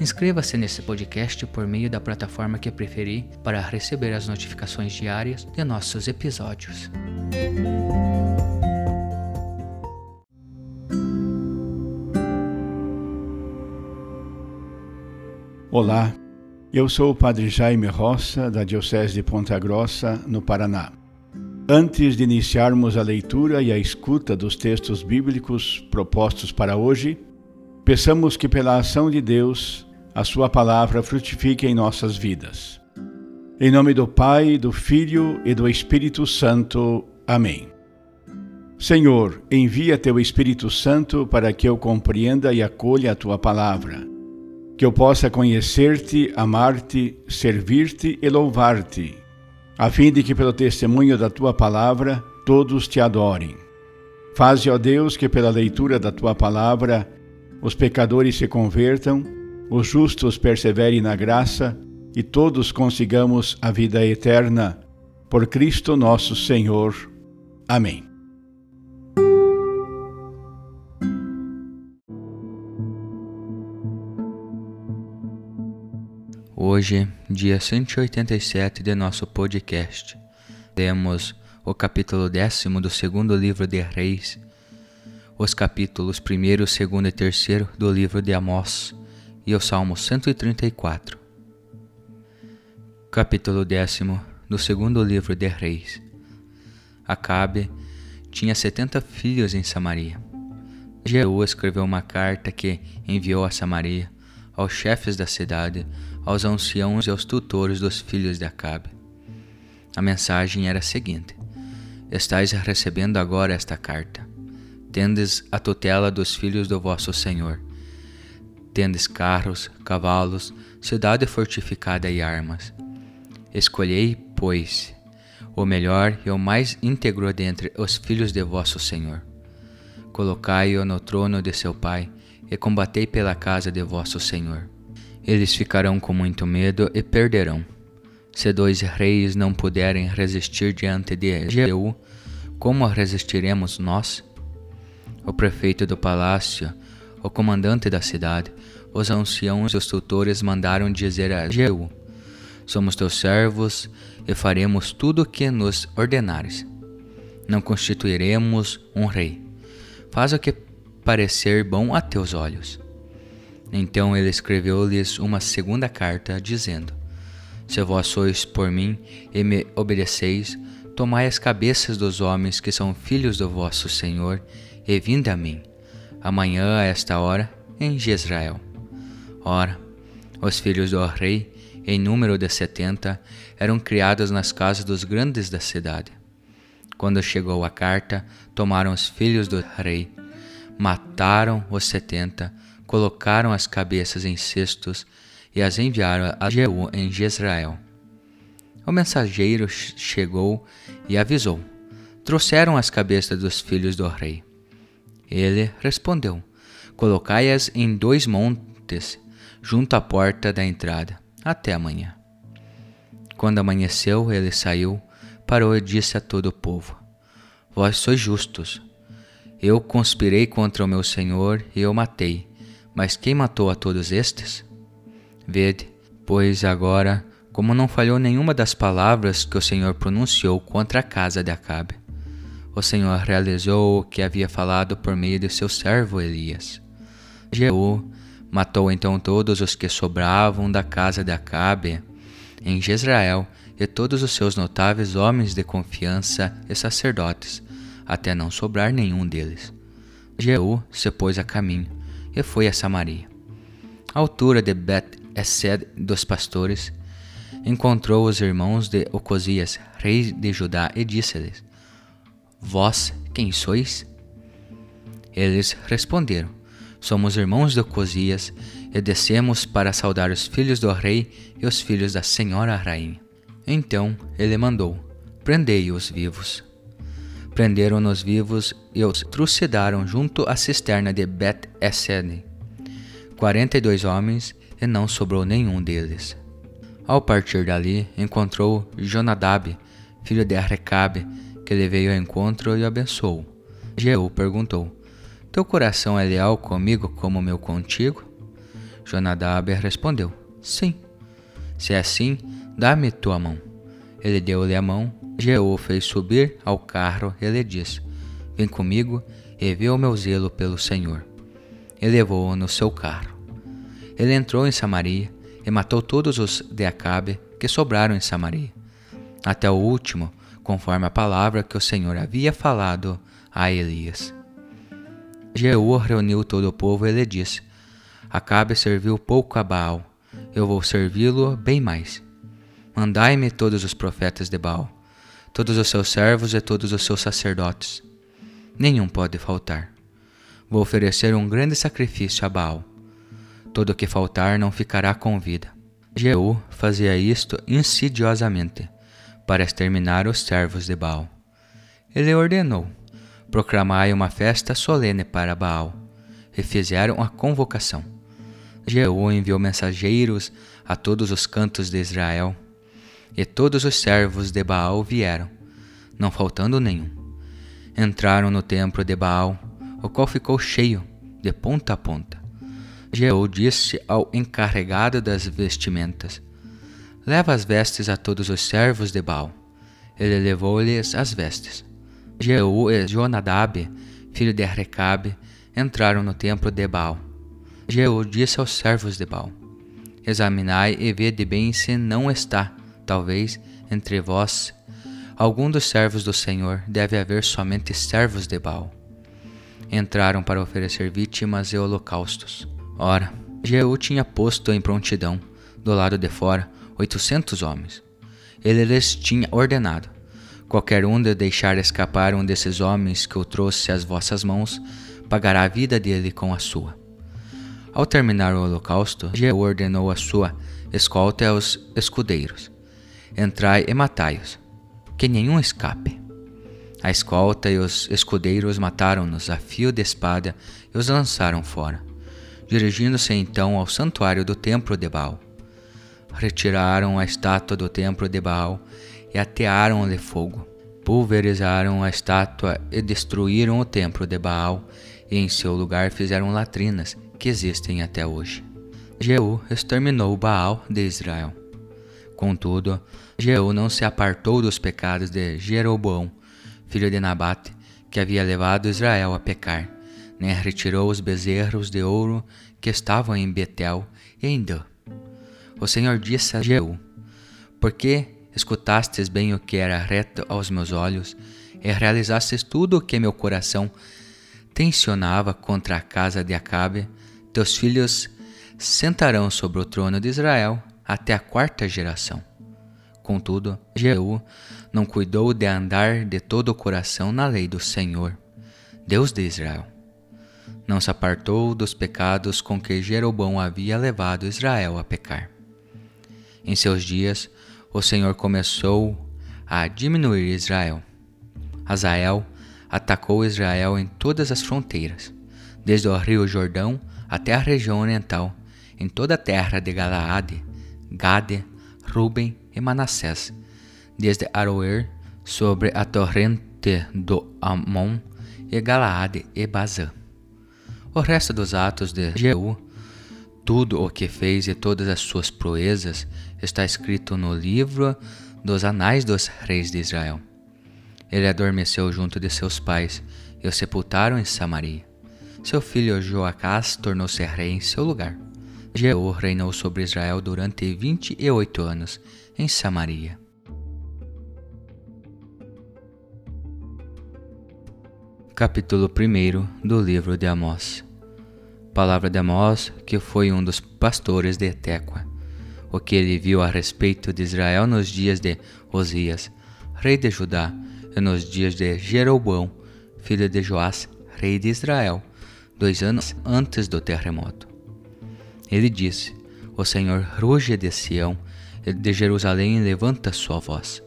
Inscreva-se nesse podcast por meio da plataforma que preferir para receber as notificações diárias de nossos episódios. Olá, eu sou o Padre Jaime Roça, da Diocese de Ponta Grossa, no Paraná. Antes de iniciarmos a leitura e a escuta dos textos bíblicos propostos para hoje, peçamos que, pela ação de Deus, a Sua palavra frutifique em nossas vidas. Em nome do Pai, do Filho e do Espírito Santo. Amém. Senhor, envia teu Espírito Santo para que eu compreenda e acolha a tua palavra, que eu possa conhecer-te, amar-te, servir-te e louvar-te, a fim de que, pelo testemunho da tua palavra, todos te adorem. Faze, ó Deus, que pela leitura da tua palavra os pecadores se convertam os justos perseverem na graça e todos consigamos a vida eterna. Por Cristo nosso Senhor. Amém. Hoje, dia 187 de nosso podcast, temos o capítulo décimo do segundo livro de Reis, os capítulos primeiro, segundo e terceiro do livro de Amós, e o Salmo 134. Capítulo décimo do segundo livro de Reis. Acabe tinha setenta filhos em Samaria. Jeú escreveu uma carta que enviou a Samaria, aos chefes da cidade, aos anciãos e aos tutores dos filhos de Acabe. A mensagem era a seguinte: Estais recebendo agora esta carta. Tendes a tutela dos filhos do vosso Senhor tendes carros, cavalos, cidade fortificada e armas. Escolhei, pois, o melhor e o mais íntegro dentre os filhos de vosso Senhor. Colocai-o no trono de seu pai e combatei pela casa de vosso Senhor. Eles ficarão com muito medo e perderão. Se dois reis não puderem resistir diante de Jeú, como resistiremos nós? O prefeito do palácio o comandante da cidade, os anciãos e os tutores mandaram dizer a Jeú: Somos teus servos e faremos tudo o que nos ordenares. Não constituiremos um rei. Faz o que parecer bom a teus olhos. Então ele escreveu-lhes uma segunda carta, dizendo: Se vós sois por mim e me obedeceis, tomai as cabeças dos homens que são filhos do vosso Senhor e vinde a mim amanhã a esta hora, em Jezreel. Ora, os filhos do rei, em número de setenta, eram criados nas casas dos grandes da cidade. Quando chegou a carta, tomaram os filhos do rei, mataram os setenta, colocaram as cabeças em cestos e as enviaram a Jeú em Jezreel. O mensageiro chegou e avisou: Trouxeram as cabeças dos filhos do rei. Ele respondeu: Colocai-as em dois montes, junto à porta da entrada, até amanhã. Quando amanheceu, ele saiu, parou e disse a todo o povo: Vós sois justos. Eu conspirei contra o meu senhor e eu matei. Mas quem matou a todos estes? Vede, pois agora, como não falhou nenhuma das palavras que o Senhor pronunciou contra a casa de Acabe, o Senhor realizou o que havia falado por meio de seu servo Elias. Jeú matou então todos os que sobravam da casa de Acabe em Jezreel e todos os seus notáveis homens de confiança e sacerdotes, até não sobrar nenhum deles. Jeú se pôs a caminho e foi a Samaria. À altura de Bet-Esed dos pastores, encontrou os irmãos de Ocosias, rei de Judá, e disse-lhes: Vós quem sois? Eles responderam: Somos irmãos de Ocosias e descemos para saudar os filhos do rei e os filhos da senhora rainha. Então ele mandou: Prendei-os vivos. Prenderam-nos vivos e os trucidaram junto à cisterna de Bet-Esed. Quarenta e dois homens, e não sobrou nenhum deles. Ao partir dali, encontrou Jonadab, filho de Arrecabe, que lhe veio ao encontro e o abençoou. Jeú perguntou: Teu coração é leal comigo como meu contigo? Jonadab respondeu: Sim. Se é assim, dá-me tua mão. Ele deu-lhe a mão. Jeú fez subir ao carro e lhe disse: Vem comigo e vê o meu zelo pelo Senhor. E levou-o no seu carro. Ele entrou em Samaria e matou todos os de Acabe que sobraram em Samaria, até o último, conforme a palavra que o Senhor havia falado a Elias. Jeú reuniu todo o povo e lhe disse: Acabe serviu pouco a Baal, eu vou servi-lo bem mais. Mandai-me todos os profetas de Baal, todos os seus servos e todos os seus sacerdotes. Nenhum pode faltar. Vou oferecer um grande sacrifício a Baal todo o que faltar não ficará com vida. Jeú fazia isto insidiosamente, para exterminar os servos de Baal. Ele ordenou: proclamai uma festa solene para Baal, e fizeram a convocação. Jeú enviou mensageiros a todos os cantos de Israel, e todos os servos de Baal vieram, não faltando nenhum. Entraram no templo de Baal, o qual ficou cheio, de ponta a ponta. Jeú disse ao encarregado das vestimentas: Leva as vestes a todos os servos de Baal. Ele levou-lhes as vestes. Jeú e Jonadab, filho de Recabe, entraram no templo de Baal. Jeú disse aos servos de Baal: Examinai e vede bem se não está, talvez, entre vós algum dos servos do Senhor, deve haver somente servos de Baal. Entraram para oferecer vítimas e holocaustos. Ora, Jeú tinha posto em prontidão, do lado de fora, oitocentos homens. Ele lhes tinha ordenado: Qualquer um de deixar escapar um desses homens que o trouxe às vossas mãos, pagará a vida dele com a sua. Ao terminar o holocausto, Jeú ordenou a sua escolta aos escudeiros: Entrai e matai-os, que nenhum escape. A escolta e os escudeiros mataram-nos a fio de espada e os lançaram fora dirigindo-se então ao santuário do templo de Baal. Retiraram a estátua do templo de Baal e atearam-lhe fogo. Pulverizaram a estátua e destruíram o templo de Baal, e em seu lugar fizeram latrinas que existem até hoje. Jeú exterminou Baal de Israel. Contudo, Jeú não se apartou dos pecados de Jeroboão, filho de Nabate, que havia levado Israel a pecar nem retirou os bezerros de ouro que estavam em Betel e em Dan. O Senhor disse a Jeú: Porque escutastes bem o que era reto aos meus olhos, e realizastes tudo o que meu coração tensionava contra a casa de Acabe, teus filhos sentarão sobre o trono de Israel até a quarta geração. Contudo, Jeú não cuidou de andar de todo o coração na lei do Senhor, Deus de Israel não se apartou dos pecados com que Jeroboão havia levado Israel a pecar. Em seus dias, o Senhor começou a diminuir Israel. Azael atacou Israel em todas as fronteiras, desde o rio Jordão até a região oriental, em toda a terra de Galaade, Gade, Ruben e Manassés, desde Aroer sobre a torrente do Amon e Galaade e Bazã. O resto dos atos de Jeú, tudo o que fez e todas as suas proezas, está escrito no livro dos Anais dos Reis de Israel. Ele adormeceu junto de seus pais e o sepultaram em Samaria. Seu filho Joacás tornou-se rei em seu lugar. Jeú reinou sobre Israel durante 28 anos em Samaria. Capítulo 1 do livro de Amós. Palavra de Amós, que foi um dos pastores de Tecoa. O que ele viu a respeito de Israel nos dias de Osias, rei de Judá, e nos dias de Jeroboão, filho de Joás, rei de Israel, dois anos antes do terremoto. Ele disse: O Senhor ruge de Sião, e de Jerusalém levanta sua voz.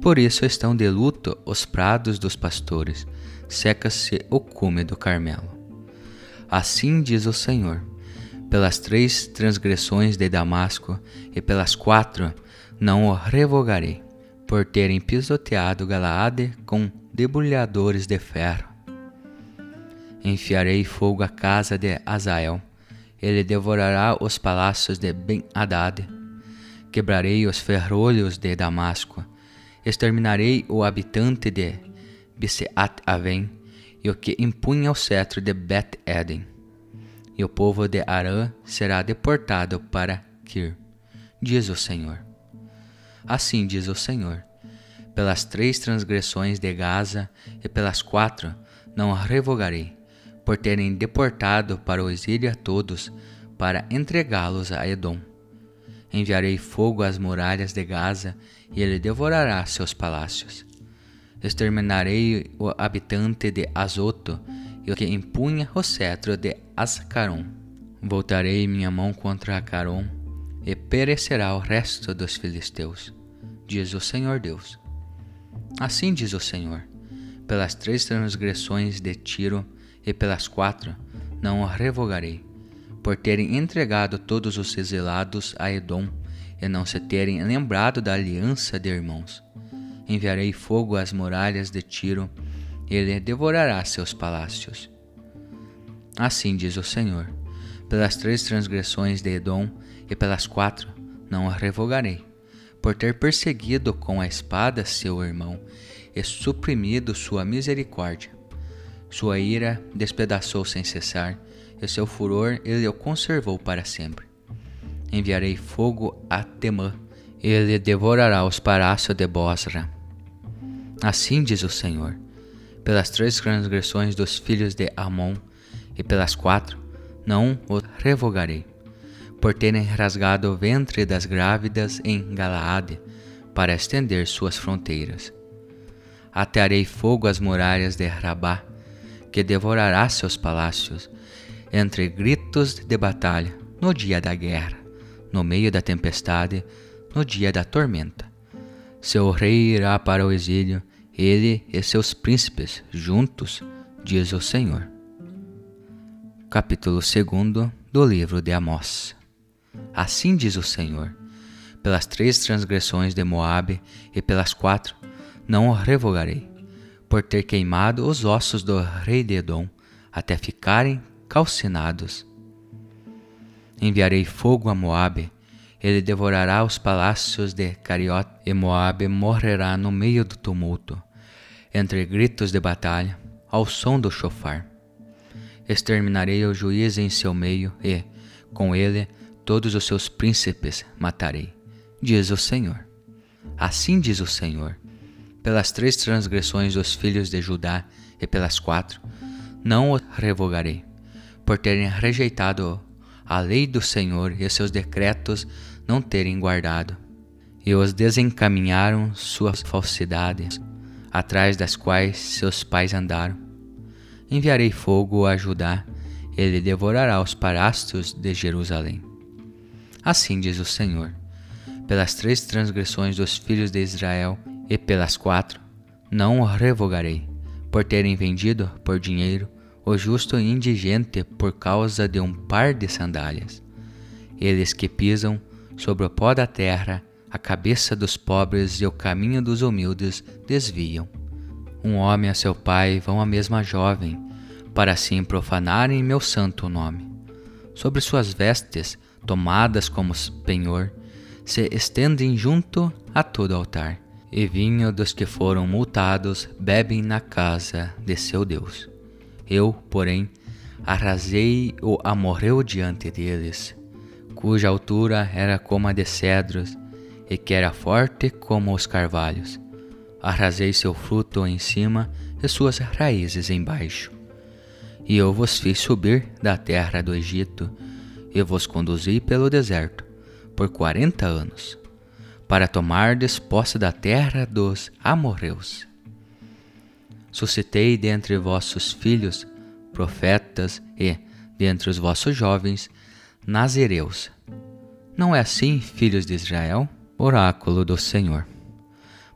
Por isso estão de luto os prados dos pastores, seca-se o cume do Carmelo. Assim diz o Senhor: pelas três transgressões de Damasco e pelas quatro não o revogarei, por terem pisoteado Galaade com debulhadores de ferro. Enfiarei fogo à casa de Azael, ele devorará os palácios de Ben-Hadad. Quebrarei os ferrolhos de Damasco, exterminarei o habitante de Biseat Aven e o que impunha o cetro de Bet-Eden. E o povo de Arã será deportado para Kir, diz o Senhor. Assim diz o Senhor: pelas três transgressões de Gaza e pelas quatro não revogarei, por terem deportado para o exílio a todos, para entregá-los a Edom. Enviarei fogo às muralhas de Gaza, e ele devorará seus palácios exterminarei o habitante de Azoto e que empunha o cetro de Ascaron. Voltarei minha mão contra Acaron e perecerá o resto dos filisteus, diz o Senhor Deus. Assim diz o Senhor: pelas três transgressões de Tiro e pelas quatro não o revogarei, por terem entregado todos os exilados a Edom e não se terem lembrado da aliança de irmãos enviarei fogo às muralhas de Tiro, ele devorará seus palácios. Assim diz o Senhor: pelas três transgressões de Edom e pelas quatro não a revogarei, por ter perseguido com a espada seu irmão e suprimido sua misericórdia. Sua ira despedaçou sem cessar, e seu furor ele o conservou para sempre. Enviarei fogo a Temã, ele devorará os palácios de Bosra. Assim diz o Senhor: pelas três transgressões dos filhos de Amon e pelas quatro, não o revogarei, por terem rasgado o ventre das grávidas em Galaade, para estender suas fronteiras. Atearei fogo às muralhas de Rabá, que devorará seus palácios, entre gritos de batalha, no dia da guerra, no meio da tempestade, no dia da tormenta. Seu rei irá para o exílio, ele e seus príncipes juntos, diz o Senhor. Capítulo 2 do livro de Amós. Assim diz o Senhor: pelas três transgressões de Moabe e pelas quatro, não o revogarei, por ter queimado os ossos do rei de Edom até ficarem calcinados. Enviarei fogo a Moabe, ele devorará os palácios de Cariot, e Moabe morrerá no meio do tumulto entre gritos de batalha, ao som do chofar. Exterminarei o juiz em seu meio e, com ele, todos os seus príncipes matarei, diz o Senhor. Assim diz o Senhor: pelas três transgressões dos filhos de Judá e pelas quatro, não o revogarei, por terem rejeitado a lei do Senhor e seus decretos não terem guardado, e os desencaminharam suas falsidades atrás das quais seus pais andaram. Enviarei fogo a Judá, ele devorará os parastos de Jerusalém. Assim diz o Senhor: pelas três transgressões dos filhos de Israel e pelas quatro, não o revogarei, por terem vendido por dinheiro o justo e indigente por causa de um par de sandálias. Eles que pisam sobre o pó da terra a cabeça dos pobres e o caminho dos humildes desviam. Um homem a seu pai vão a mesma jovem, para assim profanarem meu santo nome. Sobre suas vestes, tomadas como penhor, se estendem junto a todo altar, e vinho dos que foram multados bebem na casa de seu Deus. Eu, porém, arrasei o amorreu diante deles, cuja altura era como a de cedros, e que era forte como os carvalhos. Arrasei seu fruto em cima e suas raízes embaixo. E eu vos fiz subir da terra do Egito, e vos conduzi pelo deserto por quarenta anos, para tomar posse da terra dos amorreus. Suscitei dentre vossos filhos profetas e, dentre os vossos jovens, nazireus. Não é assim, filhos de Israel? Oráculo do Senhor.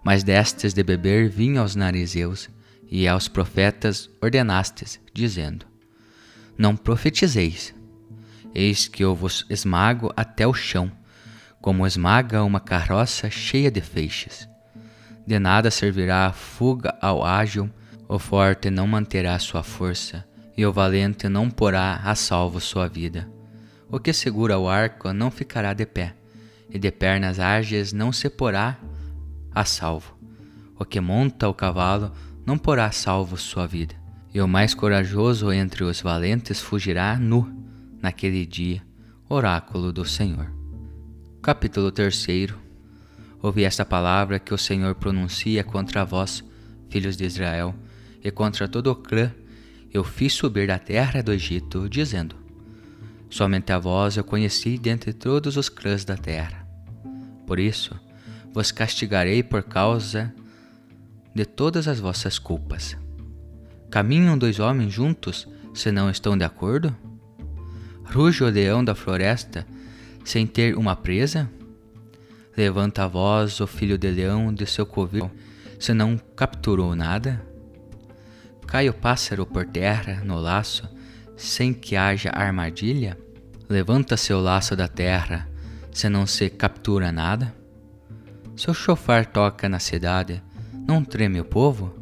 Mas destes de beber vinho aos narizeus, e aos profetas ordenastes, dizendo: Não profetizeis. Eis que eu vos esmago até o chão, como esmaga uma carroça cheia de feixes. De nada servirá a fuga ao ágil, o forte não manterá sua força, e o valente não porá a salvo sua vida. O que segura o arco não ficará de pé, e de pernas ágeis não se porá a salvo. O que monta o cavalo não porá a salvo sua vida, e o mais corajoso entre os valentes fugirá nu naquele dia. Oráculo do Senhor. Capítulo 3 Ouvi esta palavra que o Senhor pronuncia contra vós, filhos de Israel, e contra todo o clã eu fiz subir da terra do Egito, dizendo: Somente a vós eu conheci dentre todos os clãs da terra. Por isso, vos castigarei por causa de todas as vossas culpas. Caminham dois homens juntos se não estão de acordo? Ruge o leão da floresta sem ter uma presa? Levanta a voz o filho de leão de seu covil se não capturou nada? Cai o pássaro por terra no laço, sem que haja armadilha? Levanta seu laço da terra, se não se captura nada? Seu chofar toca na cidade, não treme o povo?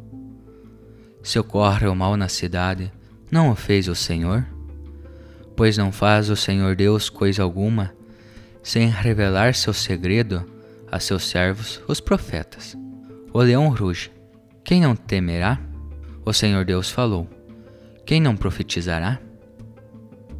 Se ocorre o mal na cidade, não o fez o Senhor? Pois não faz o Senhor Deus coisa alguma, sem revelar seu segredo a seus servos, os profetas. O leão ruge, quem não temerá? O Senhor Deus falou: Quem não profetizará?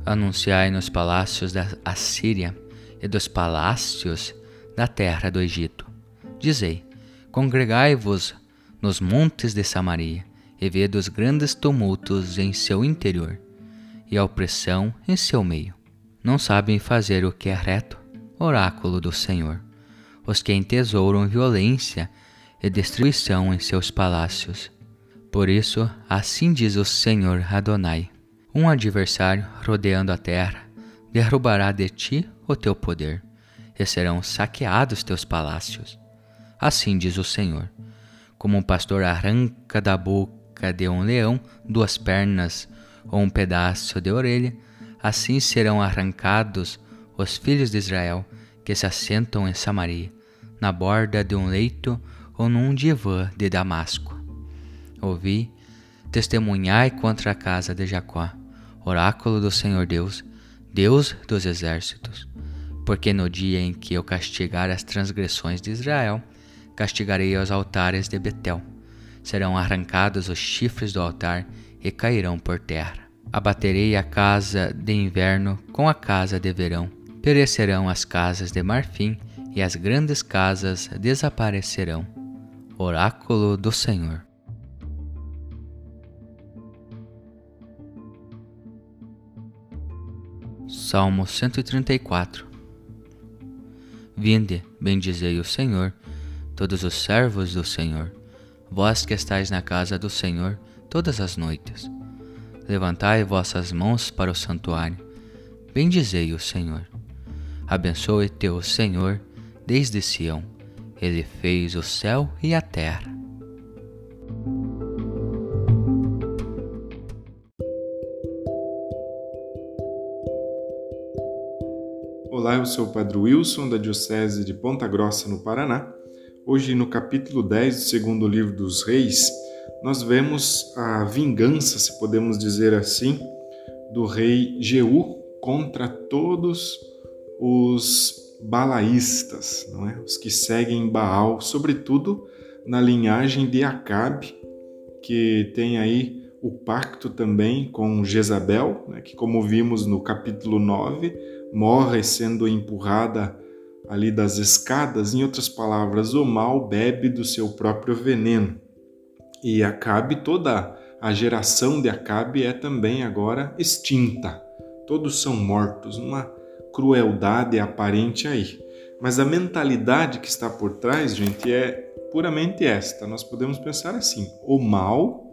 Anunciai nos palácios da Assíria e dos palácios da terra do Egito. Dizei: Congregai-vos nos montes de Samaria e vede os grandes tumultos em seu interior e a opressão em seu meio. Não sabem fazer o que é reto, oráculo do Senhor, os que entesouram violência e destruição em seus palácios. Por isso, assim diz o Senhor Adonai: Um adversário rodeando a terra derrubará de ti o teu poder, e serão saqueados teus palácios. Assim diz o Senhor: Como um pastor arranca da boca de um leão duas pernas ou um pedaço de orelha, assim serão arrancados os filhos de Israel que se assentam em Samaria, na borda de um leito ou num divã de Damasco ouvi, testemunhai contra a casa de Jacó, oráculo do Senhor Deus, Deus dos exércitos. Porque no dia em que eu castigar as transgressões de Israel, castigarei os altares de Betel. Serão arrancados os chifres do altar e cairão por terra. Abaterei a casa de inverno com a casa de verão. Perecerão as casas de marfim e as grandes casas desaparecerão. Oráculo do Senhor. Salmo 134 Vinde, bendizei o Senhor, todos os servos do Senhor, vós que estáis na casa do Senhor todas as noites. Levantai vossas mãos para o santuário, bendizei o Senhor. Abençoe-te o Senhor desde Sião, ele fez o céu e a terra. Olá, eu sou o Padre Wilson, da Diocese de Ponta Grossa, no Paraná. Hoje, no capítulo 10 do segundo livro dos Reis, nós vemos a vingança, se podemos dizer assim, do rei Jeú contra todos os balaístas, não é? os que seguem Baal, sobretudo na linhagem de Acabe, que tem aí o pacto também com Jezabel, né? que, como vimos no capítulo 9, morre sendo empurrada ali das escadas. Em outras palavras, o mal bebe do seu próprio veneno. E Acabe, toda a geração de Acabe é também agora extinta. Todos são mortos, uma crueldade aparente aí. Mas a mentalidade que está por trás, gente, é puramente esta. Nós podemos pensar assim: o mal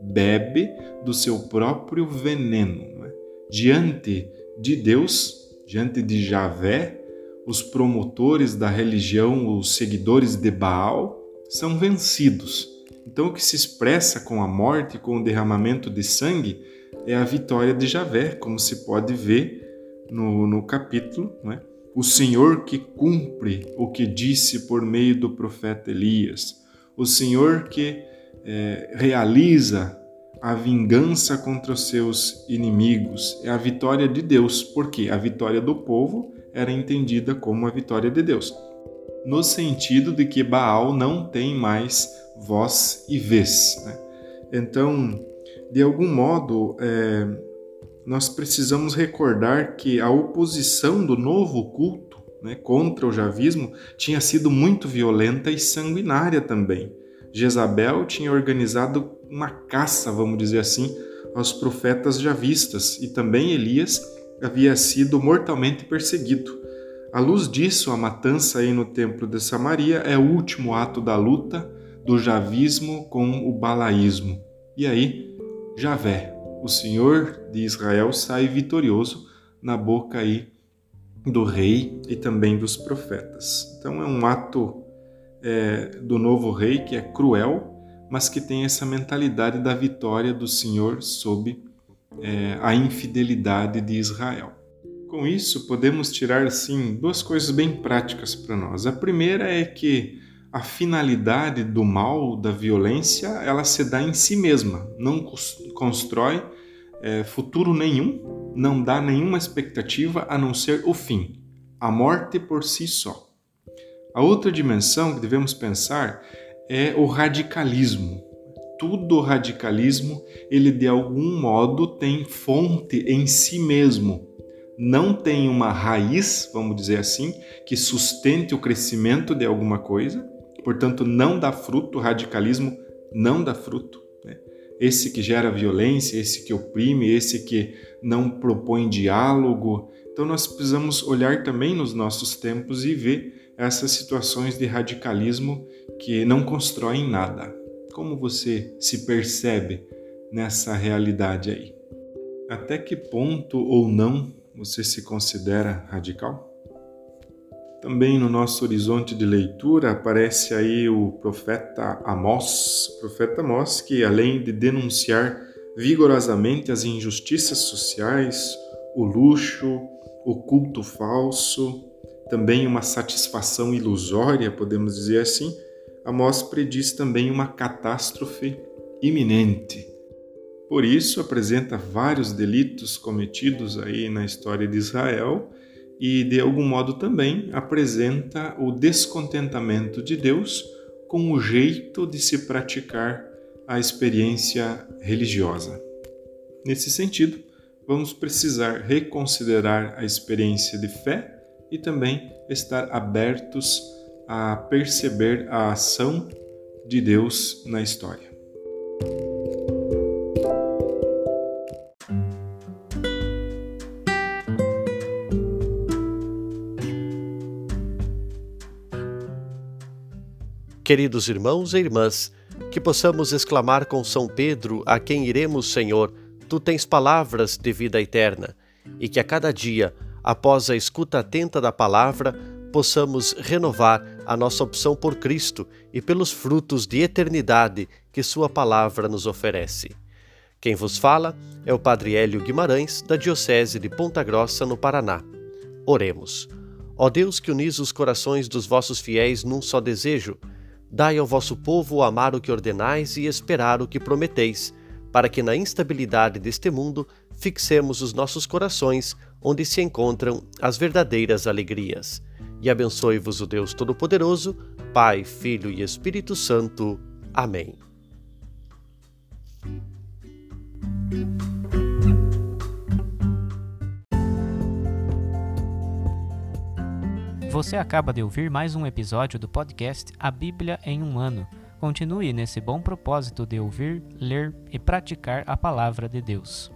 bebe do seu próprio veneno. Né? Diante de Deus, diante de Javé, os promotores da religião, os seguidores de Baal, são vencidos. Então, o que se expressa com a morte, com o derramamento de sangue, é a vitória de Javé, como se pode ver no, no capítulo. Né? O Senhor que cumpre o que disse por meio do profeta Elias. O Senhor que é, realiza a vingança contra os seus inimigos. É a vitória de Deus, porque a vitória do povo era entendida como a vitória de Deus, no sentido de que Baal não tem mais voz e vez. Né? Então, de algum modo, é, nós precisamos recordar que a oposição do novo culto né, contra o javismo tinha sido muito violenta e sanguinária também. Jezabel tinha organizado uma caça, vamos dizer assim, aos profetas javistas e também Elias havia sido mortalmente perseguido. À luz disso, a matança aí no templo de Samaria é o último ato da luta do javismo com o balaísmo. E aí, Javé, o Senhor de Israel, sai vitorioso na boca aí do rei e também dos profetas. Então é um ato é, do novo rei que é cruel, mas que tem essa mentalidade da vitória do Senhor sobre é, a infidelidade de Israel. Com isso, podemos tirar sim duas coisas bem práticas para nós. A primeira é que a finalidade do mal, da violência, ela se dá em si mesma, não constrói é, futuro nenhum, não dá nenhuma expectativa a não ser o fim, a morte por si só. A outra dimensão que devemos pensar é o radicalismo. Tudo radicalismo, ele de algum modo tem fonte em si mesmo. Não tem uma raiz, vamos dizer assim, que sustente o crescimento de alguma coisa, portanto, não dá fruto. O radicalismo não dá fruto. Né? Esse que gera violência, esse que oprime, esse que não propõe diálogo. Então, nós precisamos olhar também nos nossos tempos e ver essas situações de radicalismo que não constroem nada. Como você se percebe nessa realidade aí? Até que ponto ou não você se considera radical? Também no nosso horizonte de leitura aparece aí o profeta Amós, profeta Amós que além de denunciar vigorosamente as injustiças sociais, o luxo, o culto falso, também uma satisfação ilusória, podemos dizer assim, Amós prediz também uma catástrofe iminente. Por isso, apresenta vários delitos cometidos aí na história de Israel e, de algum modo, também apresenta o descontentamento de Deus com o jeito de se praticar a experiência religiosa. Nesse sentido, vamos precisar reconsiderar a experiência de fé e também estar abertos a perceber a ação de Deus na história. Queridos irmãos e irmãs, que possamos exclamar com São Pedro, a quem iremos, Senhor, tu tens palavras de vida eterna, e que a cada dia após a escuta atenta da palavra, possamos renovar a nossa opção por Cristo e pelos frutos de eternidade que Sua palavra nos oferece. Quem vos fala é o Padre Hélio Guimarães, da Diocese de Ponta Grossa, no Paraná. Oremos. Ó Deus que unis os corações dos vossos fiéis num só desejo, dai ao vosso povo amar o que ordenais e esperar o que prometeis, para que na instabilidade deste mundo fixemos os nossos corações onde se encontram as verdadeiras alegrias. E abençoe-vos o Deus Todo-Poderoso, Pai, Filho e Espírito Santo. Amém. Você acaba de ouvir mais um episódio do podcast A Bíblia em um Ano continue nesse bom propósito de ouvir, ler e praticar a palavra de Deus.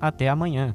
Até amanhã.